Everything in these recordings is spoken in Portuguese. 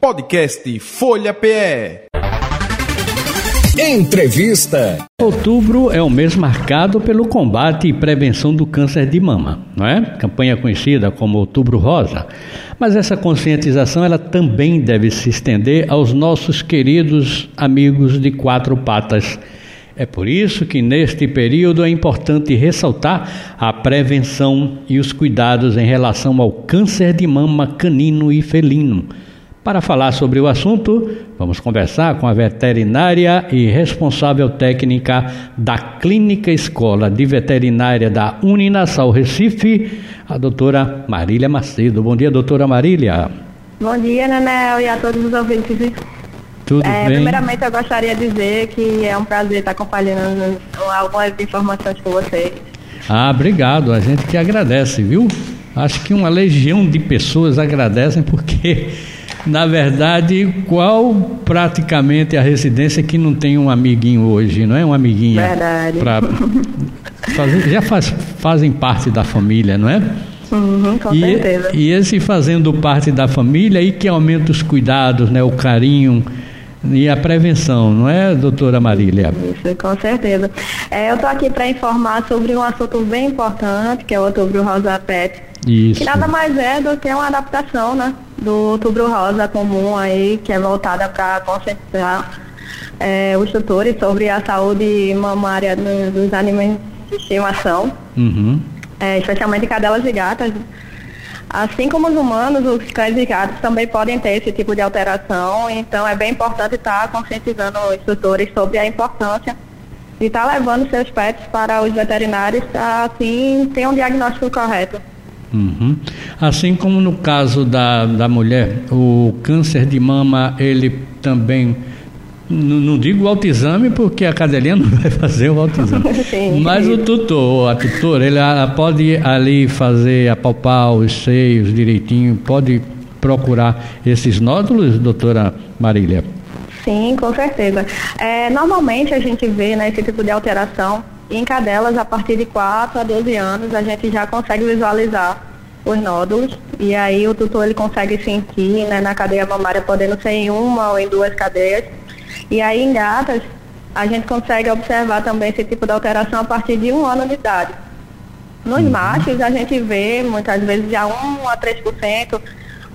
Podcast Folha PE. Entrevista. Outubro é o mês marcado pelo combate e prevenção do câncer de mama, não é? Campanha conhecida como Outubro Rosa. Mas essa conscientização ela também deve se estender aos nossos queridos amigos de quatro patas. É por isso que neste período é importante ressaltar a prevenção e os cuidados em relação ao câncer de mama canino e felino para falar sobre o assunto, vamos conversar com a veterinária e responsável técnica da Clínica Escola de Veterinária da Uninasal Recife, a doutora Marília Macedo. Bom dia, doutora Marília. Bom dia, Nenel, e a todos os ouvintes. Tudo é, bem? Primeiramente, eu gostaria de dizer que é um prazer estar compartilhando algumas informações com vocês. Ah, obrigado. A gente que agradece, viu? Acho que uma legião de pessoas agradecem porque na verdade, qual praticamente a residência que não tem um amiguinho hoje, não é? Um amiguinha. Verdade. Fazer, já faz, fazem parte da família, não é? Uhum, com e, certeza. E esse fazendo parte da família aí que aumenta os cuidados, né? O carinho e a prevenção, não é, doutora Marília? Isso, com certeza. É, eu estou aqui para informar sobre um assunto bem importante, que é o Outubro Rosa Pet. Isso. Que nada mais é do que uma adaptação, né? Do Outubro Rosa comum aí, que é voltada para conscientizar é, os tutores sobre a saúde mamária no, dos animais de estimação, uhum. é, especialmente cadelas e gatas. Assim como os humanos, os cães e gatos também podem ter esse tipo de alteração, então é bem importante estar conscientizando os tutores sobre a importância de estar levando seus pets para os veterinários assim ter um diagnóstico correto. Uhum. Assim como no caso da, da mulher, o câncer de mama, ele também. Não, não digo o autoexame, porque a cadelinha não vai fazer o autoexame. Sim. Mas o tutor, a tutora, ele pode ali fazer, apalpar os seios direitinho, pode procurar esses nódulos, doutora Marília? Sim, com certeza. É, normalmente a gente vê né, esse tipo de alteração em cadelas a partir de 4 a 12 anos, a gente já consegue visualizar os nódulos e aí o tutor ele consegue sentir né, na cadeia mamária, podendo ser em uma ou em duas cadeias. E aí em gatas, a gente consegue observar também esse tipo de alteração a partir de um ano de idade. Nos Uhum. machos, a gente vê muitas vezes já 1 a 3%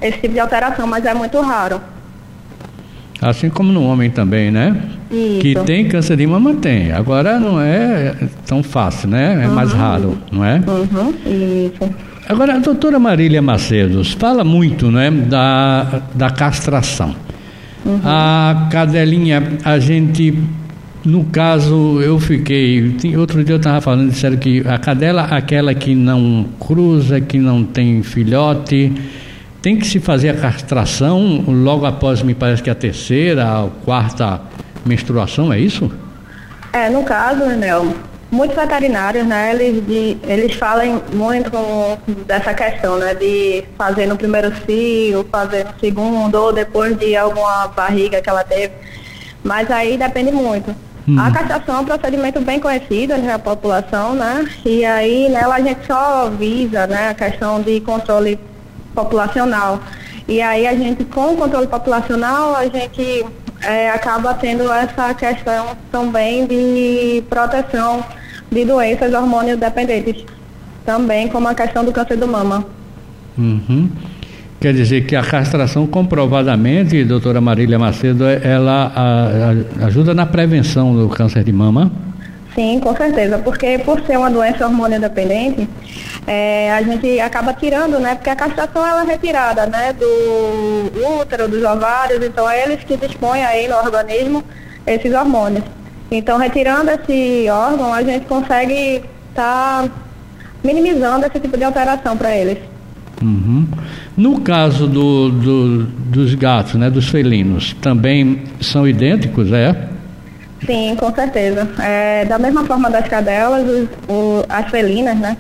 esse tipo de alteração, mas é muito raro. Assim como no homem também, né? Isso. Que tem câncer de mama, tem. Agora não é tão fácil, né? É mais raro, não é? Uhum, isso. Agora, a doutora Marília Macedos fala muito né, da, da castração. A cadelinha, a gente, no caso, eu fiquei. tem- Outro dia eu estava falando, disseram que a cadela, aquela que não cruza, que não tem filhote, tem que se fazer a castração logo após, me parece que a terceira, a quarta menstruação, é isso? É, no caso, Nel, muitos veterinários, né, eles, de, eles falam muito dessa questão, né, de fazer no primeiro cio, fazer no segundo, ou depois de alguma barriga que ela teve. Mas aí depende muito. A castração é um procedimento bem conhecido na população, né? E aí nela a gente só visa né, a questão de controle populacional. E aí a gente, com o controle populacional, a gente é, acaba tendo essa questão também de proteção de doenças hormônio dependentes. Também como a questão do câncer do mama. Uhum. Quer dizer que a castração, comprovadamente, doutora Marília Macedo, ela a- a- ajuda na prevenção do câncer de mama? Sim, com certeza, porque por ser uma doença hormônio dependente, é, a gente acaba tirando, né? Porque a castração ela é retirada, né? Do útero, dos ovários, então é eles que dispõem aí no organismo esses hormônios. Então, retirando esse órgão, a gente consegue estar minimizando esse tipo de alteração para eles. Uhum. No caso do, do- dos gatos, né, dos felinos, também são idênticos, é? Sim, com certeza. É, da mesma forma das cadelas, os- o- as felinas, né?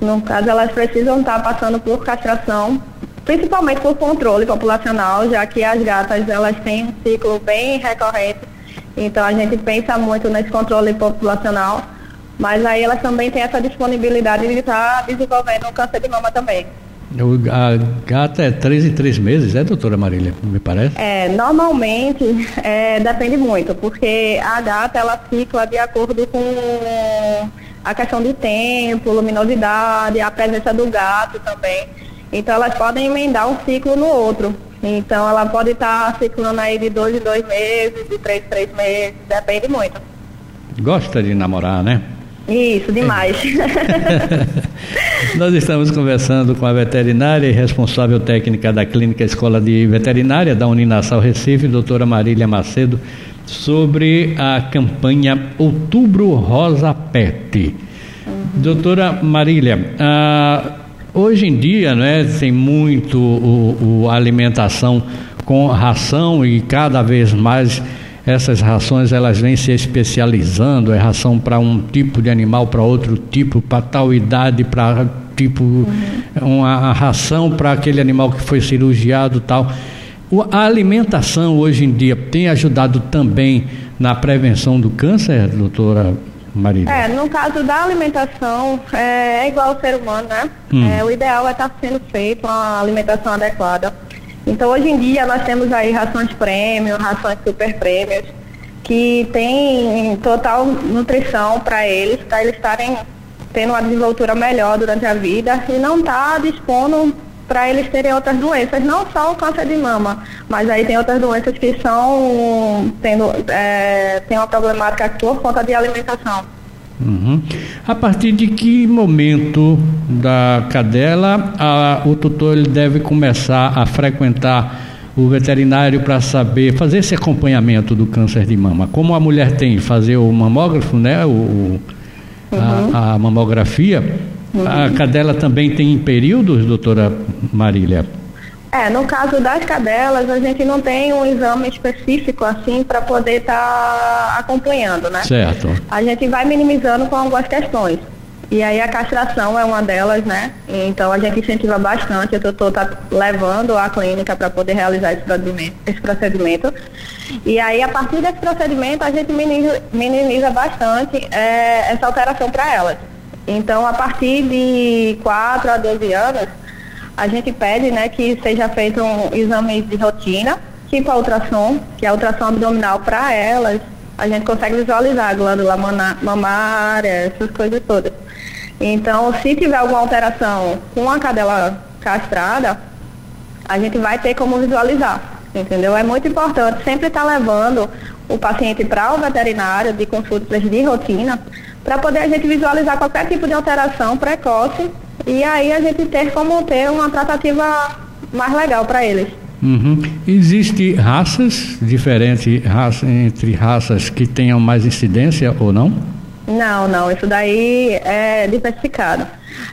No caso, elas precisam estar passando por castração, principalmente por controle populacional, já que as gatas elas têm um ciclo bem recorrente. Então a gente pensa muito nesse controle populacional, mas aí elas também têm essa disponibilidade de estar desenvolvendo um câncer de mama também. A gata é três em três meses, é, doutora Marília? Me parece? É, normalmente é, depende muito, porque a gata ela cicla de acordo com a questão do tempo, luminosidade, a presença do gato também. Então elas podem emendar um ciclo no outro. Então ela pode estar tá ciclando aí de dois em dois meses, de três em três meses, depende muito. Gosta de namorar, né? Isso, demais. Nós estamos conversando com a veterinária e responsável técnica da Clínica Escola de Veterinária da Uninassal Recife, doutora Marília Macedo, sobre a campanha Outubro Rosa Pet. Uhum. Doutora Marília, ah, hoje em dia né, tem muito o, o alimentação com ração e cada vez mais essas rações elas vêm se especializando, é ração para um tipo de animal, para outro tipo, para tal idade, para tipo uhum. uma ração para aquele animal que foi cirurgiado tal. A alimentação hoje em dia tem ajudado também na prevenção do câncer, doutora Marília? É, no caso da alimentação, é, é igual ao ser humano, né? Hum. É, o ideal é estar sendo feito uma alimentação adequada então, hoje em dia, nós temos aí rações prêmio, rações super prêmios, que tem total nutrição para eles, para eles estarem tendo uma desenvoltura melhor durante a vida e não tá dispondo para eles terem outras doenças, não só o câncer de mama, mas aí tem outras doenças que são tendo é, tem uma problemática por conta de alimentação. Uhum. A partir de que momento da cadela a, o tutor ele deve começar a frequentar o veterinário para saber fazer esse acompanhamento do câncer de mama? Como a mulher tem fazer o mamógrafo, né, o, uhum. a, a, mamografia, uhum. a cadela também tem períodos, doutora Marília? É, no caso das cadelas, a gente não tem um exame específico assim para poder estar tá acompanhando, né? Certo. A gente vai minimizando com algumas questões. E aí a castração é uma delas, né? Então a gente incentiva bastante, eu estou tá levando a clínica para poder realizar esse procedimento, esse procedimento. E aí a partir desse procedimento a gente minimiza, minimiza bastante é, essa alteração para elas. Então a partir de 4 a 12 anos, a gente pede né, que seja feito um exame de rotina, tipo a ultrassom, que é a ultrassom abdominal para elas. A gente consegue visualizar a glândula mamária, essas coisas todas. Então, se tiver alguma alteração com a cadela castrada, a gente vai ter como visualizar, entendeu? É muito importante sempre estar tá levando o paciente para o veterinário de consultas de rotina, para poder a gente visualizar qualquer tipo de alteração precoce e aí a gente ter como ter uma tratativa mais legal para eles. Uhum. Existe raças diferentes raça, entre raças que tenham mais incidência ou não? Não, não, isso daí é diversificado.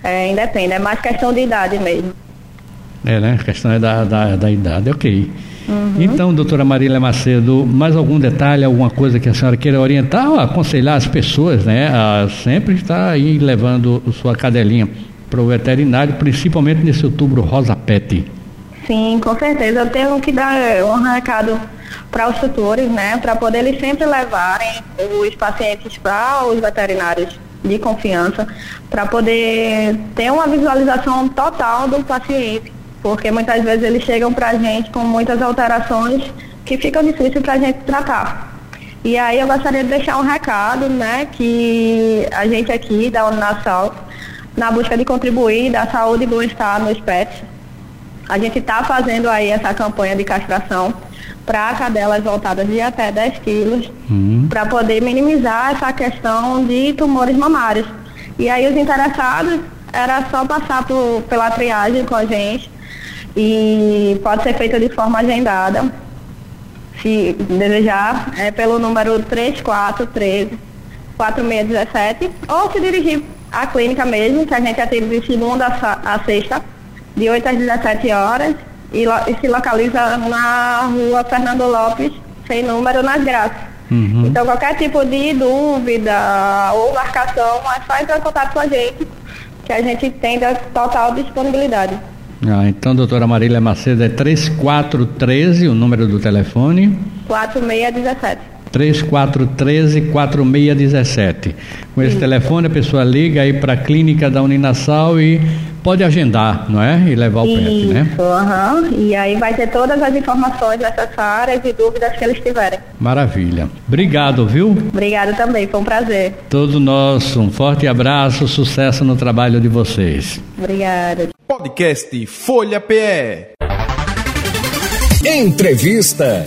É, independe, é mais questão de idade mesmo. É, né? A questão é da, da, da idade, ok. Uhum. Então, doutora Marília Macedo, mais algum detalhe, alguma coisa que a senhora queira orientar ou aconselhar as pessoas, né? A sempre estar aí levando sua cadelinha para o veterinário, principalmente nesse outubro rosa pet. Sim, com certeza. Eu tenho que dar um recado para os tutores, né, para poder eles sempre levarem os pacientes para os veterinários de confiança, para poder ter uma visualização total do paciente, porque muitas vezes eles chegam para a gente com muitas alterações que ficam difíceis para a gente tratar. E aí eu gostaria de deixar um recado, né, que a gente aqui da Uninasal na busca de contribuir da saúde e bem-estar nos pets. A gente está fazendo aí essa campanha de castração para cadelas voltadas de até 10 quilos, uhum. para poder minimizar essa questão de tumores mamários. E aí os interessados era só passar por, pela triagem com a gente e pode ser feita de forma agendada, se desejar, é pelo número 3413 4617 ou se dirigir a clínica mesmo, que a gente atende de segunda a sexta, de 8 às 17 horas, e, e se localiza na rua Fernando Lopes, sem número, nas Graças. Uhum. Então, qualquer tipo de dúvida ou marcação, é só entrar em contato com a gente, que a gente tem total disponibilidade. Ah, então, doutora Marília Macedo, é 3413, o número do telefone? 4617. 3413-4617. Com esse Sim. telefone, a pessoa liga aí para a clínica da Uninasal e pode agendar, não é? E levar o Isso, pet, né? aham. E aí vai ter todas as informações necessárias e dúvidas que eles tiverem. Maravilha. Obrigado, viu? Obrigada também, foi um prazer. Todo nosso, um forte abraço, sucesso no trabalho de vocês. Obrigada. Podcast Folha PE. Entrevista.